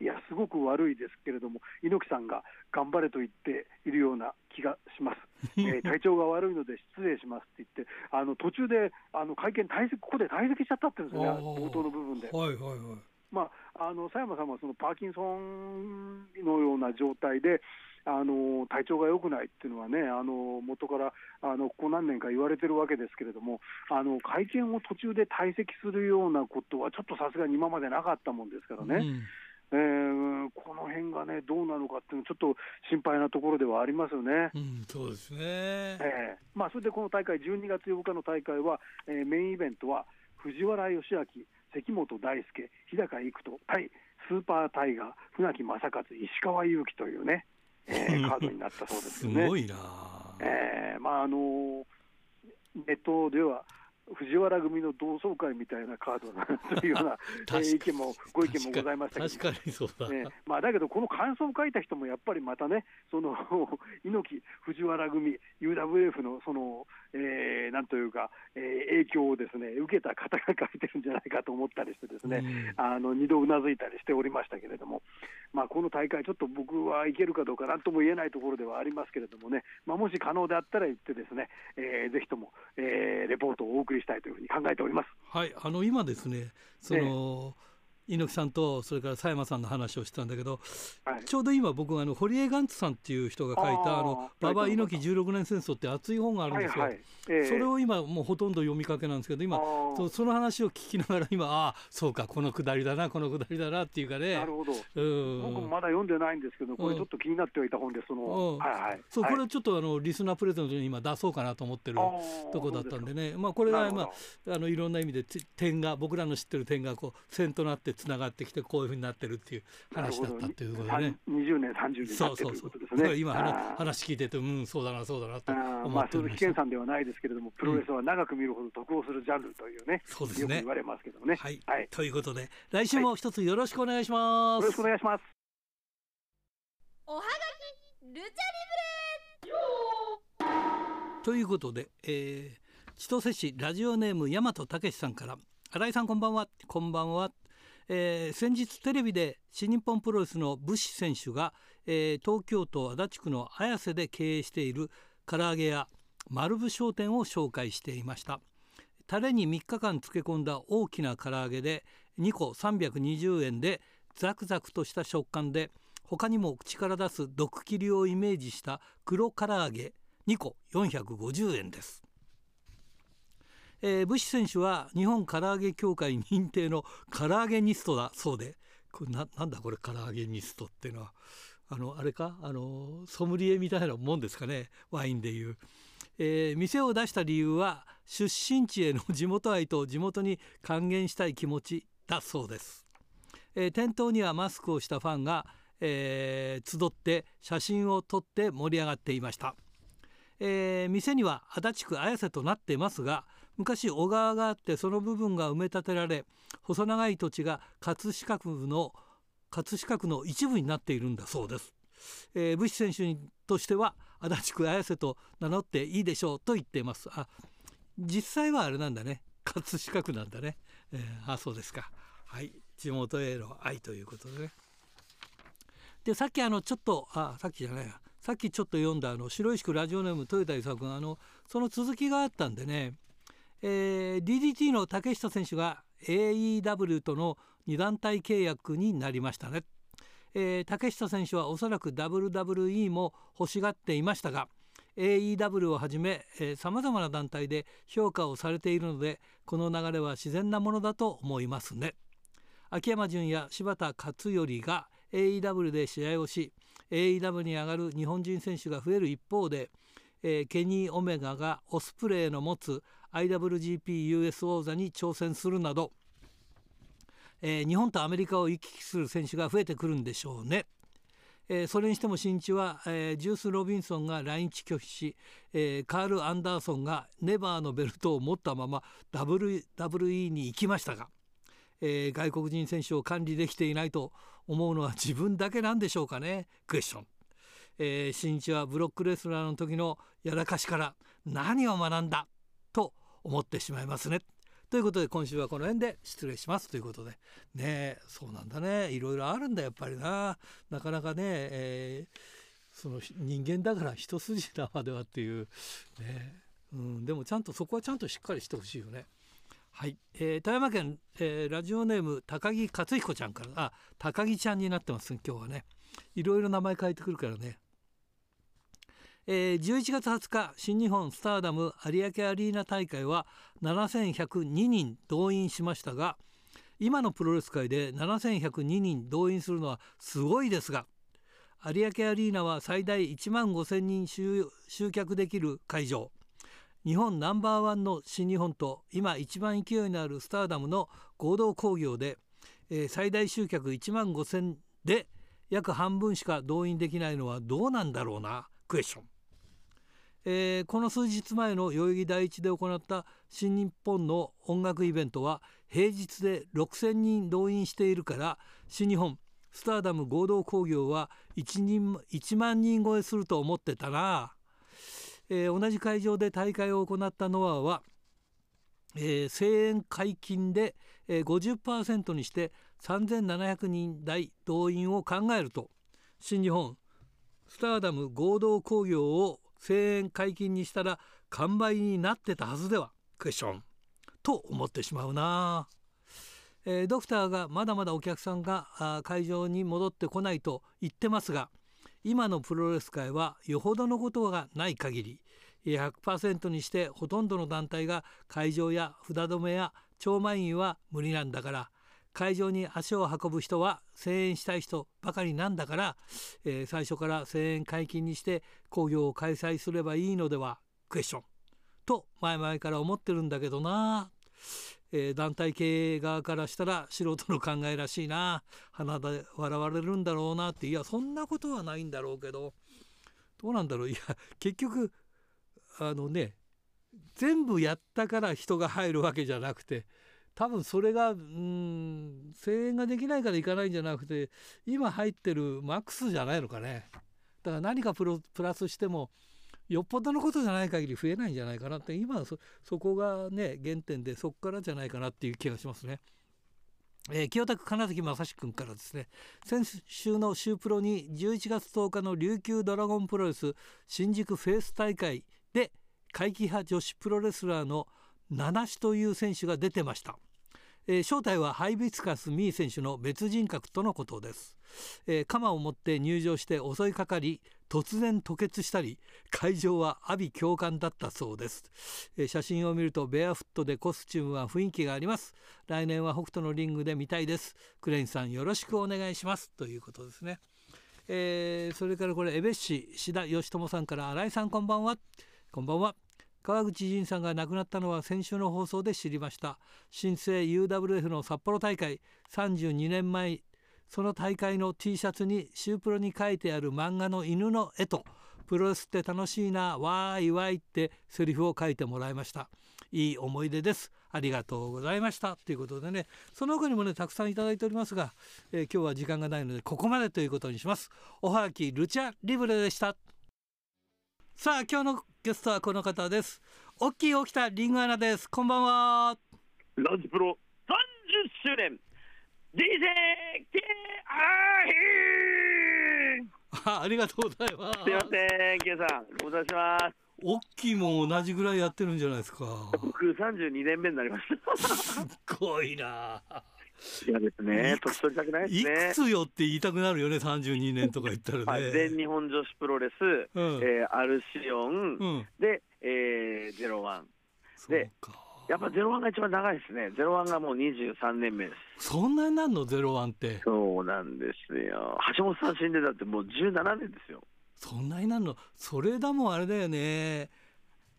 いや、すごく悪いですけれども、猪木さんが頑張れと言っているような気がします、[laughs] えー、体調が悪いので失礼しますって言って、あの途中であの会見退席、ここで退席しちゃったって言うんですよね、冒頭の部分で。はいはいはいまあ、あの佐山さんはそのパーキンソンのような状態で、あの体調が良くないっていうのはね、あの元からあのここ何年か言われてるわけですけれども、あの会見を途中で退席するようなことは、ちょっとさすがに今までなかったもんですからね。うんえー、この辺がね、どうなのかっていうのちょっと心配なところではありますよね。うん、そうですね、えーまあ、それでこの大会、12月8日の大会は、えー、メインイベントは、藤原義明、関本大輔、日高育人対スーパータイガー、船木正和、石川祐希というね、えー、[laughs] カードになったそうですね。すごいな。えー、まああのネットでは藤原組の同窓会みたいなカードだというような [laughs] 意見もご意見もございましたけど、確かにそうだ、ねまあ、だけど、この感想を書いた人もやっぱりまたね、その [laughs] 猪木、藤原組、UWF のその、えー、なんというか、えー、影響をですね受けた方が書いてるんじゃないかと思ったりして、ですね、うん、あの二度うなずいたりしておりましたけれども、まあ、この大会、ちょっと僕はいけるかどうかなんとも言えないところではありますけれどもね、まあ、もし可能であったら言って、ですね、えー、ぜひとも、えー、レポートをお送りしたいというふうに考えております。はいあの今ですねその、えー猪木さんとそれから佐山さんの話をしてたんだけど、はい、ちょうど今僕あの堀江ガンツさんっていう人が書いた「あの馬場猪木16年戦争」って熱い本があるんですよ、はいはい。えー、それを今もうほとんど読みかけなんですけど今そその話を聞きながら今ああそうかこのくだりだなこのくだりだなっていうかね。なるほど、うん、僕もまだ読んでないんですけどこれちょっと気になってはいた本でその、うん、はいはい。そうこれちょっとあのリスナープレゼントに今出そうかなと思ってるとこだったんでね。まあこれがまああのいろんな意味で点が僕らの知ってる点がこう線となってつながってきてこういうふうになってるっていう話だったっていうことでね。20年、30年そうそうそうですね。今話聞いてて、うん、そうだな、そうだなとまあ、鈴木健さんではないですけれども、プロレスは長く見るほど得をするジャンルというね、そうですねよく言われますけどね。はい、はい、ということで、来週も一つよろしくお願いします。よろしくお願いします。おはがきルチャリブレということで、えー、千歳市ラジオネーム大和武さんから新井さんこんばんはこんばんはえー、先日テレビで新日本プロレスの武士選手が、えー、東京都足立区の綾瀬で経営している唐揚げ屋丸部商店を紹介していました。タレに3日間漬け込んだ大きな唐揚げで2個320円でザクザクとした食感で他にも口から出す毒切りをイメージした黒唐揚げ2個450円です。えー、武士選手は日本唐揚げ協会認定の唐揚げニストだそうで。これななんだこれ唐揚げニストっていうのはあのあれか？あのソムリエみたいなもんですかね。ワインでいう、えー、店を出した理由は出身地への地元愛と地元に還元したい気持ちだそうです、えー、店頭にはマスクをしたファンが、えー、集って写真を撮って盛り上がっていました、えー、店には足立区綾瀬となっていますが昔小川があってその部分が埋め立てられ細長い土地が葛飾区の葛飾区の一部になっているんだそうです、えー、武士選手としては足立区綾瀬と名乗っていいでしょうと言っています。あ実際はあれなんだね。葛飾区なんだね、えー、あそうですか。はい。地元への愛ということでね。でさっきあのちょっとあさっきじゃないや。さっきちょっと読んだあの白石区ラジオネーム豊田勲君あのその続きがあったんでねえー、DDT の竹下選手が AEW との2団体契約になりましたね、えー、竹下選手はおそらく WWE も欲しがっていましたが AEW をはじめさまざまな団体で評価をされているのでこの流れは自然なものだと思いますね。秋山純や柴田勝頼が AEW で試合をし AEW に上がる日本人選手が増える一方で、えー、ケニー・オメガがオスプレイの持つ IWGP-US 王座に挑戦するなど、えー、日本とアメリカを行き来する選手が増えてくるんでしょうね。えー、それにしても新地は、えー、ジュース・ロビンソンが来日拒否し、えー、カール・アンダーソンがネバーのベルトを持ったまま WWE に行きましたが、えー、外国人選手を管理できていないと思うのは [laughs] 自分だけなんでしょうかね？クエスチョン。えー、新地はブロックレスラーの時のやらかしから何を学んだ？思ってしまいますね。ということで今週はこの辺で失礼しますということで。ねそうなんだね。いろいろあるんだやっぱりな。なかなかね、えー、その人間だから一筋縄ではっていう。ね、うん、でもちゃんとそこはちゃんとしっかりしてほしいよね。はい、えー、富山県、えー、ラジオネーム高木克彦ちゃんから。あ高木ちゃんになってます今日はね。いろいろ名前変えてくるからね。えー、11月20日新日本スターダム有明アリーナ大会は7102人動員しましたが今のプロレス界で7102人動員するのはすごいですが有明アリーナは最大1万5000人集客できる会場。日本ナンバーワンの新日本と今一番勢いのあるスターダムの合同興行で、えー、最大集客1万5000で約半分しか動員できないのはどうなんだろうな？クエスチョン。えー、この数日前の代々木第一で行った新日本の音楽イベントは平日で6,000人動員しているから新日本スターダム合同工業は 1, 人1万人超えすると思ってたな、えー、同じ会場で大会を行ったノアは、えー、声援解禁で、えー、50%にして3700人台動員を考えると新日本スターダム合同工業を声援解禁にしたら完売になってたはずでは？クエスチョン。と思ってしまうな、えー、ドクターがまだまだお客さんが会場に戻ってこないと言ってますが今のプロレス界はよほどのことがない限り100%にしてほとんどの団体が会場や札止めや超満員は無理なんだから会場に足を運ぶ人は声援したい人ばかりなんだから、えー、最初から声援解禁にして興行を開催すればいいのでは？クエスチョンと前々から思ってるんだけどな、えー、団体経営側からしたら素人の考えらしいな。鼻で笑われるんだろうなって。いやそんなことはないんだろうけど。どうなんだろう。いや結局あのね全部やったから人が入るわけじゃなくて多分それがうん声援ができないからいかないんじゃなくて今入ってるマックスじゃないのかね。だから何かプラスしてもよっぽどのことじゃない限り増えないんじゃないかなって。今そそこがね原点でそこからじゃないかなっていう気がしますね。えー、清田区金崎正史君からですね。先週の週プロに11月10日の琉球ドラゴンプロレス新宿フェイス大会で怪奇派女子プロレスラーの七種という選手が出てました。えー、正体はハイビスカス・ミー選手の別人格とのことです、えー、鎌を持って入場して襲いかかり突然吐血したり会場は阿鼻教官だったそうです、えー、写真を見るとベアフットでコスチュームは雰囲気があります。来年は北斗のリングで見たいです。クレインさんよろしくお願いします。ということですね。えー、それからこれ江別市志田義友さんから新井さんこんばんは。こんばんは。川口仁さんが亡くなったのは先週の放送で知りました。新生 UWF の札幌大会32年前その大会の T シャツにシュープロに書いてある漫画の犬の絵とプロレスって楽しいなわーいわいってセリフを書いてもらいました。いい思い出です。ありがとうございました。ということでねその他にもねたくさんいただいておりますが、えー、今日は時間がないのでここまでということにします。おはがきルチャリブレでした。さあ今日のゲストはこの方です。大きい起きたリングアナです。こんばんは。ラジプロ30周年 DJ あありがとうございます。すいませんケさんご無沙汰します。大きいも同じぐらいやってるんじゃないですか。僕32年目になりました。[laughs] すごいないやですね、年取りたくないですね。いくつよって言いたくなるよね、32年とか言ったらね。[laughs] はい、全日本女子プロレス、うん、えー、アルシオン、うん、で、えー、ゼロワン。で、やっぱゼロワンが一番長いですね。ゼロワンがもう23年目です。そんなになんの？ゼロワンって。そうなんですよ。橋本さん死んでたってもう17年ですよ。そんなになんの？それだもんあれだよね。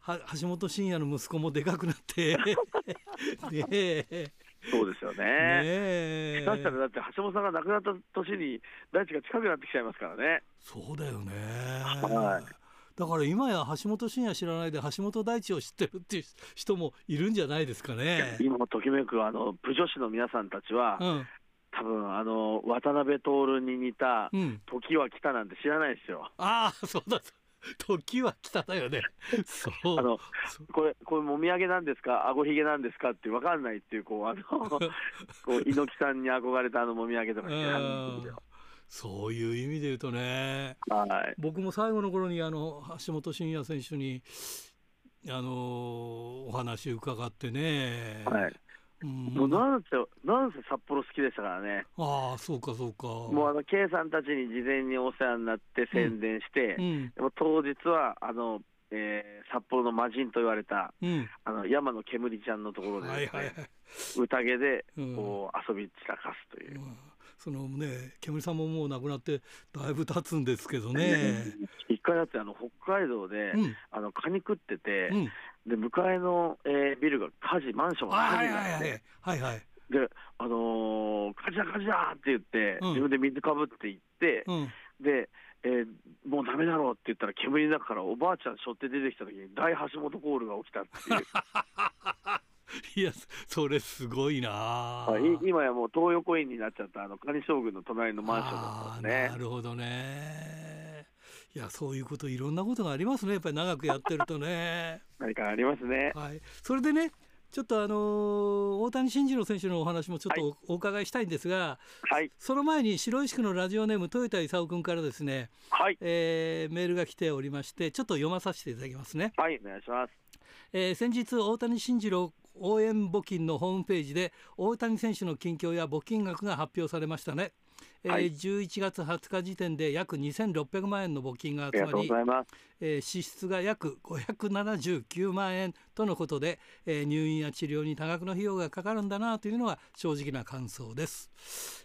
は橋本真也の息子もでかくなって [laughs] ねえそうですよね。下手したらだって橋本さんが亡くなった年に大地が近くなってきちゃいますからね。そうだよね。はい。だから今や橋本真也知らないで橋本大地を知ってるっていう人もいるんじゃないですかね。今もときめくあのプ女子の皆さんたちは、うん、多分あの渡辺徹に似た時は来たなんて知らないですよ。うん、ああそうだ [laughs] 時は来ただよね。[laughs] そう。あの、これ、これもみあげなんですか、あごひげなんですか？って分かんないっていう、こう、あの、[laughs] こう、猪木さんに憧れたあのもみあげとかそういう意味で言うとね、はい、僕も最後の頃にあの橋本真也選手にあのお話伺ってね、はい、もうなんせ、なんせ札幌好きでしたからね。ああ、そうか、そうか。もうあの、K さんたちに事前にお世話になって宣伝して、うん、でも当日は、あの、えー、札幌の魔人と言われた、うん、あの山の煙ちゃんのところで、ね、はいはいはい、宴でこう、遊び散らかすという。うんそのね煙さんももう亡くなってだいぶ経つんですけどね。[laughs] 一回だってあの北海道で、うん、あのカニ食ってて、うん、で向かいの、えー、ビルが火事マンションが火事になって、はいはい、であのー、火事だ火事だって言って、うん、自分で水かぶって行って、でえー、もうだめだろうって言ったら、煙の中からおばあちゃん背負って出てきたときに、大橋本コールが起きたっていう。[laughs] いや、それすごいな、今やもう東横インになっちゃった、あの蟹将軍の隣のマンションだったね。なるほどね。いや、そういうこと、いろんなことがありますね、やっぱり長くやってるとね。[laughs] 何かありますね。はい、それでね、ちょっとあのー、大谷慎次郎選手のお話もちょっとお伺いしたいんですが、はい、その前に白石区のラジオネーム豊田勲君からですね、はいえー、メールが来ておりましてちょっと読まさせていただきますね。はいお願いします、えー、先日大谷慎次郎応援募金のホームページで大谷選手の近況や募金額が発表されましたね。えー、11月20日時点で約2600万円の募金が集まりえー、支出が約579万円とのことで、えー、入院や治療に多額の費用がかかるんだなというのは正直な感想です、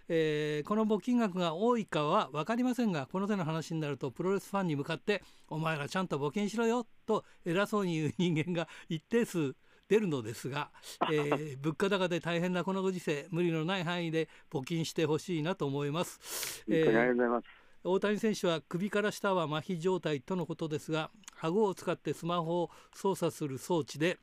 えー、この募金額が多いかは分かりませんがこの手の話になるとプロレスファンに向かって「お前らちゃんと募金しろよ」と偉そうに言う人間が一定数出るのですが、えー、物価高で大変なこのご時世無理のない範囲で募金してほしいなと思います。えー、大谷選手は首から下は麻痺状態とのことですが顎を使ってスマホを操作する装置で、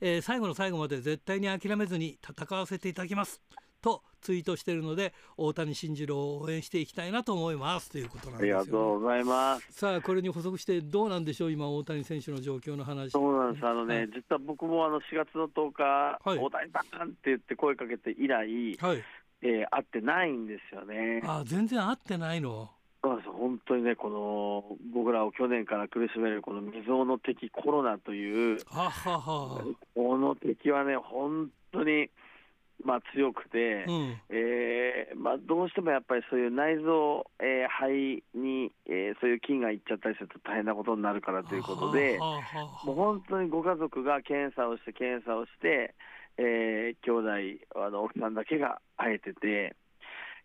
えー、最後の最後まで絶対に諦めずに戦わせていただきますとツイートしているので大谷慎次郎を応援していきたいなと思います。ということなんですよ、ね、ありがとうございます。さあこれに補足してどうなんでしょう？今大谷選手の状況の話。そうなんです。あのね、はい、実は僕もあの4月の10日、はい、大谷バーンって言って声かけて以来、はい。えー、会ってないんですよね。あ全然会ってないの？そうです本当にね、この僕らを去年から苦しめるこの未曾有の敵、コロナという、ははは。この敵はね、本当にまあ、強くて、うん、えー、まあ、どうしてもやっぱりそういう内臓、えー、肺に、えー、そういう菌がいっちゃったりすると大変なことになるからということで、もう本当にご家族が検査をして、検査をして、えー、兄弟あの奥さんだけが会えてて、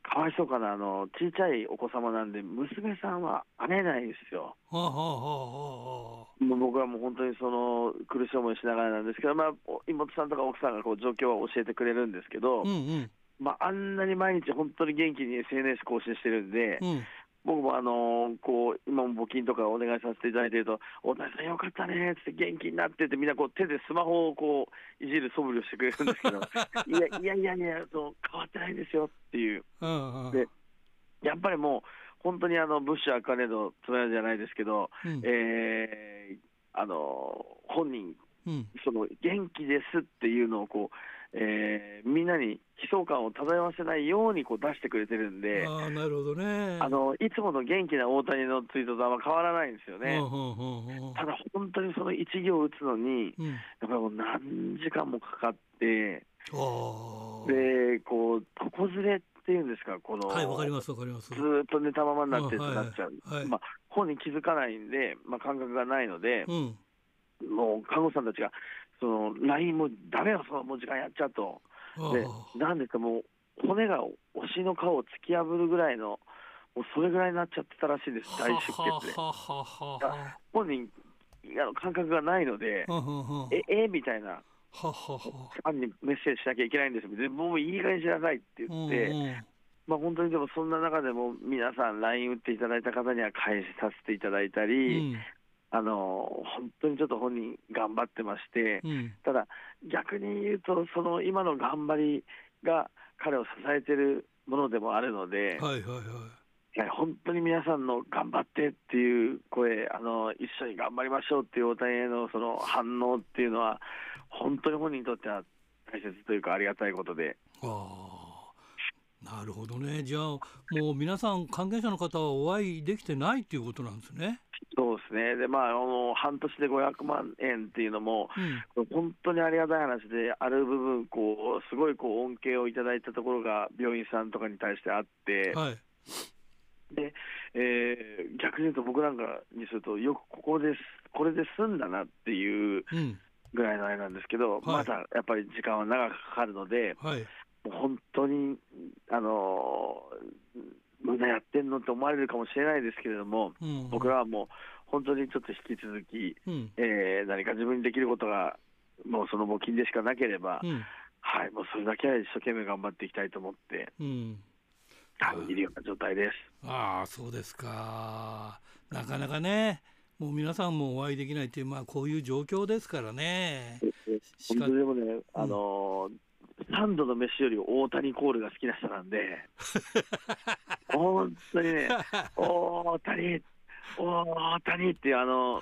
かわいそうかな、あの小さいお子様なんで、娘さんは会えないですよ。はあはあはあ、もう僕はもう本当にその苦しい思いしながらなんですけど、まあ、妹さんとか奥さんがこう状況は教えてくれるんですけど、うんうん、まあ、あんなに毎日本当に元気に SNS 更新してるんで、うん、僕もあのこう今も募金とかお願いさせていただいていると、大谷さん、よかったねって元気になってって、みんなこう手でスマホをこういじる素振りをしてくれるんですけど、[laughs] いやいやいやいやそう、変わってないんですよっていう。うんうん、でやっぱりもう本当にあのブッシュ赤レドつまじゃないですけど、うん、えー、あの本人、うん、その元気ですっていうのをこうえー、みんなに悲壮感を漂わせないようにこう出してくれてるんで、あなるほどね。あのいつもの元気な大谷のツイートとあんま変わらないんですよね。ただ、本当にその1行打つのに、うん、やっぱりもう何時間もかかって、でこう床ずれっていうんですか、この、はい、わかります、わかります。ずっと寝たままになってなっちゃう、はいはい、まあ、本人気づかないんで、まあ、感覚がないので、うん、もう看護師さんたちが、その LINE もだめよ、そのもう時間やっちゃうと、でなんですか、もう骨がおしの皮を突き破るぐらいの、もうそれぐらいになっちゃってたらしいです、大出血で。本人あの感覚がないので、ええみたいな。ファンにメッセージしなきゃいけないんですよ、もういい加減しなさいって言って、まあ、本当にでもそんな中でも皆さん、LINE 打っていただいた方には返しさせていただいたり、あの本当にちょっと本人、頑張ってまして、うん、ただ、逆に言うと、その今の頑張りが彼を支えてるものでもあるので、はいはいはい。いや本当に皆さんの頑張ってっていう声あの、一緒に頑張りましょうっていう大谷へのその反応っていうのは、本当に本人にとっては大切というか、ありがたいことで。あなるほどね、じゃあ、もう皆さん、関係者の方はお会いできてないっていうことなんですね。そうですね、でまあ、あの半年で500万円っていうのも、うん、本当にありがたい話で、ある部分こう、すごいこう恩恵をいただいたところが病院さんとかに対してあって、はい、でえー、逆に言うと、僕なんかにすると、よくここです、これで済んだなっていうぐらいのあれなんですけど、うんまだやっぱり時間は長くかかるので、はい、本当に、あのーまだやってんのって思われるかもしれないですけれども、うん、僕らはもう本当にちょっと引き続き、うん、えー、何か自分にできることが、もうその募金でしかなければ、うん、はい、もうそれだけは一生懸命頑張っていきたいと思って。うんいるような状態です。ああそうですかなかなかねもう皆さんもお会いできないっていう、まあ、こういう状況ですからね。本当でもね、あのー、サンドの飯より大谷コールが好きな人なんで、[laughs] 本当にね、[laughs] 大谷、大谷っていうあの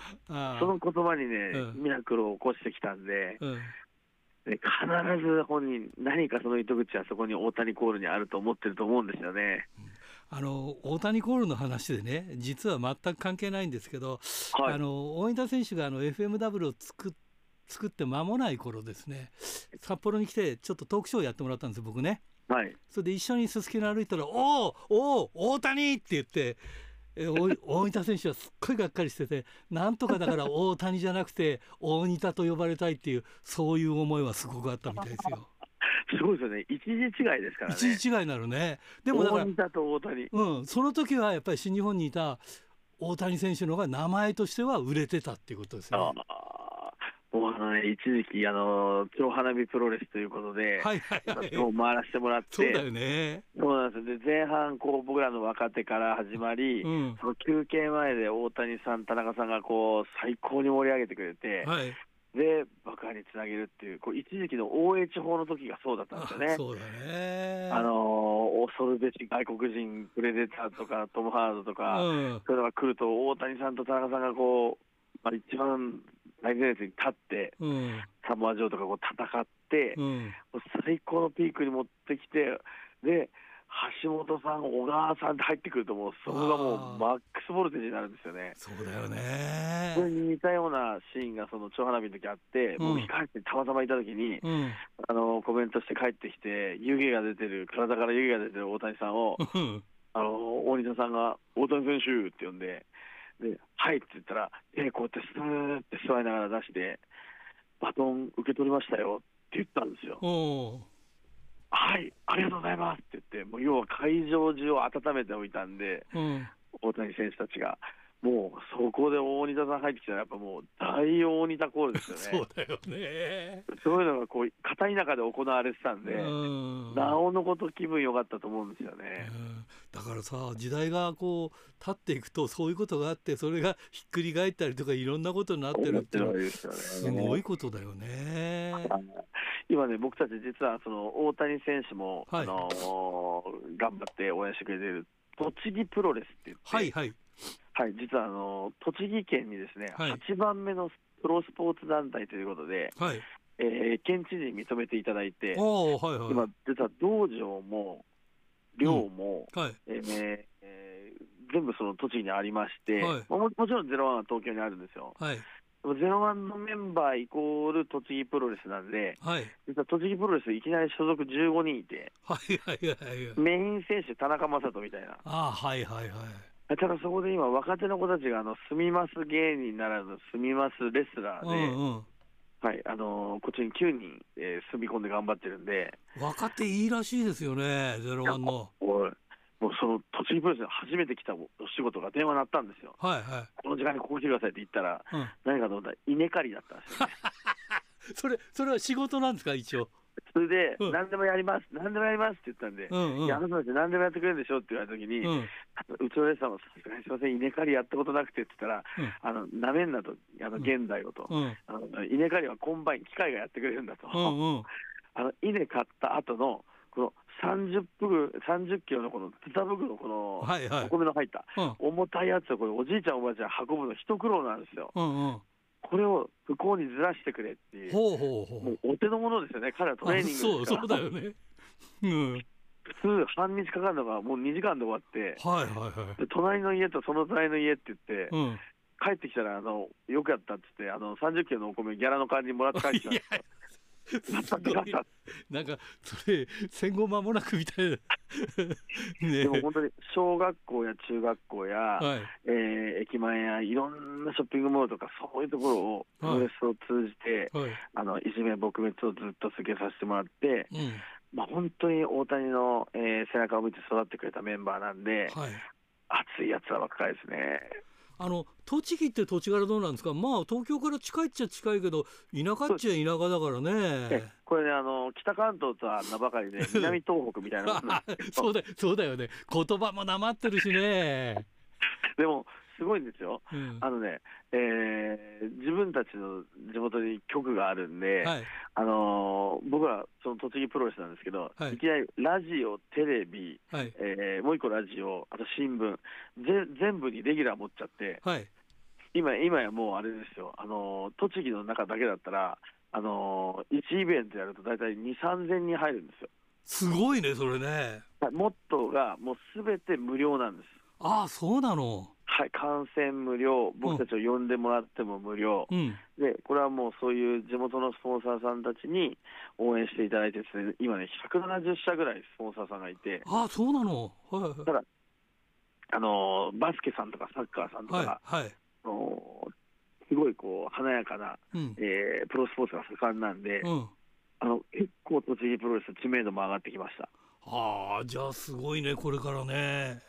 その言葉にね、うん、ミラクルを起こしてきたんで、うん、必ず本人、何かその糸口はそこに大谷コールにあると思ってると思うんですよね。あの大谷コールの話でね実は全く関係ないんですけど、はい、あの大分選手があの FMW を作作って間もない頃ですね札幌に来てちょっとトークショーやってもらったんです僕ね。はい、それで一緒にすすきの歩いたら「おおおお大谷!」って言って [laughs] 大分選手はすっごいがっかりしててなんとかだから [laughs] 大谷じゃなくて大仁田と呼ばれたいっていうそういう思いはすごくあったみたいですよ。すごいですよね、一時違いですからね。一時違いになるね。でもだから、大と大谷。うん、その時はやっぱり新日本にいた大谷選手の方が名前としては売れてたっていうことですね。もうあのね、一時期、あの超花火プロレスということで、はいはいはい、もう回らせてもらって、そうだよね。そうなんですよ。で、前半、こう、僕らの若手から始まり、うん、その休憩前で大谷さん、田中さんがこう、最高に盛り上げてくれて、はい、で爆破につなげるっていう、こう一時期の OH 法の時がそうだったんですよね。そうだねあの恐るべし外国人プレデターとかトム・ハードとか、うん、そういうのが来ると、大谷さんと田中さんがこう、まあ、一番最前列に立って、うん、サモア城とかこう戦って、うん、最高のピークに持ってきて、で橋本さん、小川さんって入ってくると、もうそこがもうマックスボルテージになるんですよね。そうだよね。それに似たようなシーンが、その超花火の時あって、うん、僕、控えてたまたまいた時に、うん、あのコメントして帰ってきて、湯気が出てる、体から湯気が出てる大谷さんを、あの大仁田さんが、大谷選手って呼んで、ではいって言ったら、えー、こうやってスーって座りながら出して、バトン受け取りましたよって言ったんですよ。はい、ありがとうございますって言って、もう要は会場中を温めておいたんで、うん、大谷選手たちが。もうそこで大仁田さん入ってきたら、やっぱもう大大仁田コールですよね。[laughs] そうだよね。そういうのがこう片田舎で行われてたんで、なおのこと気分良かったと思うんですよね。だからさ、時代がこう経っていくと、そういうことがあって、それがひっくり返ったりとか、いろんなことになってるっていうのは、すごいことだよね。[laughs] 今ね、僕たち実はその大谷選手も、はい、あの頑張って応援してくれてる栃木プロレスって言って、はいはい、はい、実はあの栃木県にですね、はい、8番目のプロスポーツ団体ということで、はい、えー、県知事に認めていただいて、はいはい、今、実は道場も寮も、うん、はい、えーえー、全部その栃木にありまして、はい、ももちろんゼロワンは東京にあるんですよ。はい。ゼロワンのメンバーイコール栃木プロレスなんで、はい、実は栃木プロレス、いきなり所属15人いて、はいはいはい、メイン選手、田中将人みたいな。あはいはいはいただそこで今、若手の子たちがあの住みます芸人ならぬ住みますレスラーで、うんうん、はいあのー、こっちに9人、えー、住み込んで頑張ってるんで、若手いいらしいですよね、ゼロワンの。もうその栃木プロレスに初めて来たお仕事が電話鳴ったんですよ。はいはい、この時間にここ来てくださいって言ったら、うん、何かと思ったら稲刈りだったんですよ、ね、[laughs] それそれは仕事なんですか一応？それで、うん、何でもやります、何でもやりますって言ったんで、うんうん、いや、あなたたち何でもやってくれるんでしょって言われたときに、うん、うちのレッサーもさすがにすみません、稲刈りやったことなくてって言ったら、うん、あのなめんなと、あの現代をと、うん、あの、稲刈りはコンバイン、機械がやってくれるんだと、うんうん、あの稲刈った後の、この30袋、30キロのこのツタ袋、このお米の入った、重たいやつをこれ、おじいちゃん、おばあちゃん運ぶの一苦労なんですよ。うんうんこれを向こうにずらしてくれっていう、ほうほうほう。もうお手の物ですよね、彼はトレーニングそうそうだよね、うん、普通、半日かかるのがもう2時間で終わって、はいはいはい、で隣の家とその隣の家って言って、うん、帰ってきたらあの、よくやったって言って、あの30キロのお米、ギャラの代わりにもらって帰ってきたんです [laughs] すごい。なんかそれ戦後間もなくみたいな。ね、でも本当に小学校や中学校や、はい、えー、駅前やいろんなショッピングモールとかそういうところをプロレスを通じて、はい、あのいじめ撲滅をずっと続けさせてもらって、うん、まあ、本当に大谷の、えー、背中を見て育ってくれたメンバーなんで、はい、熱いやつは若いですね。あの栃木って土地柄どうなんですか？まあ東京から近いっちゃ近いけど田舎っちゃ田舎だからね。これねあの北関東とは名ばかりで [laughs] 南東北みたいな [laughs] そうだそうだよね。言葉もなまってるしね。でもすごいんですよ、うん、あのね、えー、自分たちの地元に局があるんで、はい、あのー、僕らその栃木プロレスなんですけど、はい、いきなりラジオ、テレビ、はい、えー、もう一個ラジオ、あと新聞、ぜ全部にレギュラー持っちゃって、はい、今今やもうあれですよ、あのー、栃木の中だけだったら、あのー、1イベントやると大体2、3000人入るんですよ。すごいね、それね。モットーがもうすべて無料なんです。ああ、そうなの。はい、観戦無料、僕たちを呼んでもらっても無料、うん、でこれはもうそういう地元のスポンサーさんたちに応援していただいてですね、今ね、170社ぐらいスポンサーさんがいて、あそうなの、はいはい、ただあの、バスケさんとかサッカーさんとか、はいはい、あのすごいこう華やかな、うん、えー、プロスポーツが盛んなんで、うん、あの結構、栃木プロレス、知名度も上がってきました。はあ、じゃあすごいね、これからね。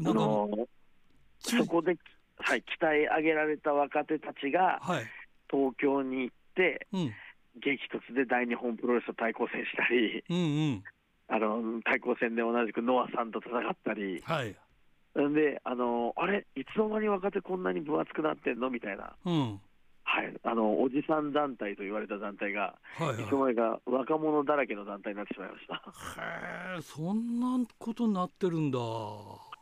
あのーそこで、はい、鍛え上げられた若手たちが、東京に行って、うん、激突で大日本プロレスと対抗戦したり、うんうん、あの対抗戦で同じくノアさんと戦ったり、はい、であのあれ、いつの間に若手こんなに分厚くなってんの？みたいな、うん、はい、あのおじさん団体と言われた団体が、はいはい、いつの間にか若者だらけの団体になってしまいました。へえ、そんなことになってるんだ。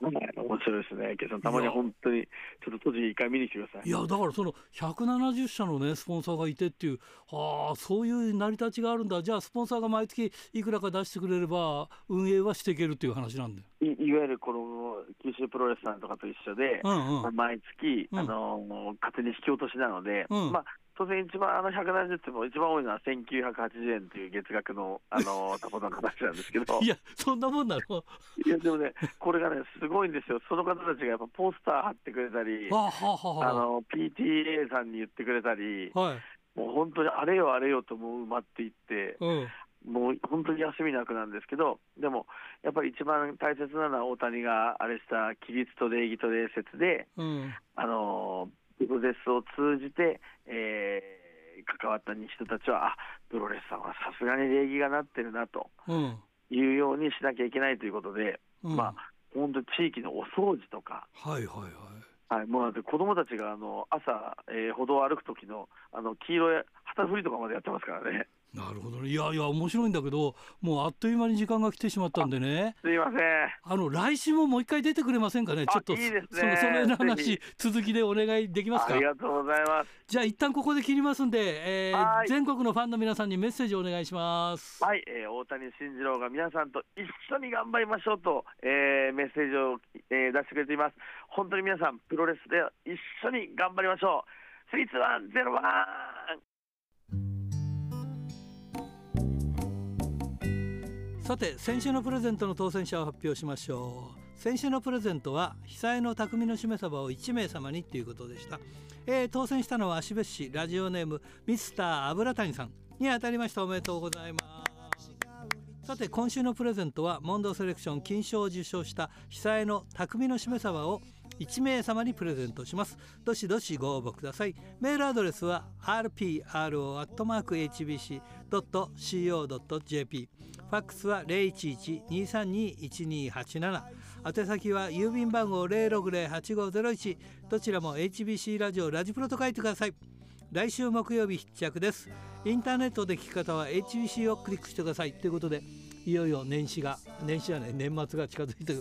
面白いですね、ケさん、たまに本当に、ちょっと栃木一回見に来てください。いや、だからその170社のね、スポンサーがいてっていう、ああ、そういう成り立ちがあるんだ、じゃあ、スポンサーが毎月いくらか出してくれれば、運営はしていけるっていう話なんだよ。いいわゆるこの九州プロレスさんとかと一緒で、うんうん、毎月、あの勝手に引き落としなので、うん、まあ、当然一番あの170っても一番多いのは1980円という月額のあの [laughs] タコの形なんですけど。いやそんなもんなのいやでもねこれがねすごいんですよ。その方たちがやっぱポスター貼ってくれたり、あの PTA さんに言ってくれたり、はい、もう本当にあれよあれよともう埋まっていって、うん、もう本当に休みなくなんですけどでもやっぱり一番大切なのは大谷があれした規律と礼儀と礼節で、うん、あのプロレスを通じて、えー、関わった人たちは、あプロレスさんはさすがに礼儀がなってるなというようにしなきゃいけないということで、うん、まあ、本当、地域のお掃除とか。はいはいはいはい、もうだって子供たちがあの朝、えー、歩道を歩く時のあの黄色い旗振りとかまでやってますからね。なるほどね。いやいや面白いんだけどもうあっという間に時間が来てしまったんでね。すいません。あの来週ももう一回出てくれませんかね？ちょっといいですね。そのその話続きでお願いできますか？ありがとうございます。じゃあ一旦ここで切りますんで、えー、全国のファンの皆さんにメッセージをお願いします。はい、えー、大谷慎次郎が皆さんと一緒に頑張りましょうと、えー、メッセージを、えー、出してくれています。本当に皆さんプロレスで一緒に頑張りましょう。32101さて先週のプレゼントの当選者を発表しましょう。先週のプレゼントは久江の匠のしめ鯖を1名様にということでした、えー、当選したのは芦別市ラジオネームミスター油谷さんに当たりました。おめでとうございます。さて今週のプレゼントはモンドセレクション金賞を受賞した久江の匠のしめ鯖を1名様にプレゼントします。どしどしご応募ください。メールアドレスは rpro.hbc.co.jp ファックスは011-232-1287宛先は郵便番号060-8501どちらも HBC ラジオラジプロと書いてください。来週木曜日必着です。インターネットで聞き方は HBC をクリックしてください。ということでいよいよ年始が年始はね年末が近づいて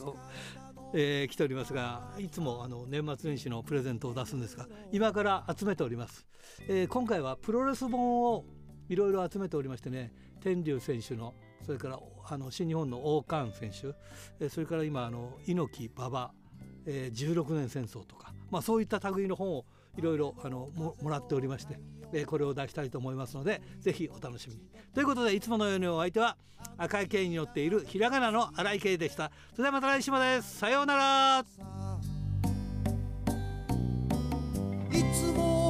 えー、来ておりますがいつもあの年末年始のプレゼントを出すんですが今から集めております、えー、今回はプロレス本をいろいろ集めておりましてね天竜選手のそれからあの新日本の王冠選手、えー、それから今あの猪木馬場、えー、16年戦争とか、まあ、そういった類の本をいろいろあのももらっておりまして、えー、これを出したいと思いますのでぜひお楽しみに。ということでいつものようにお相手は赤い慶に乗っているひらがなの荒井敬でした。それではまた来週までさようならいつも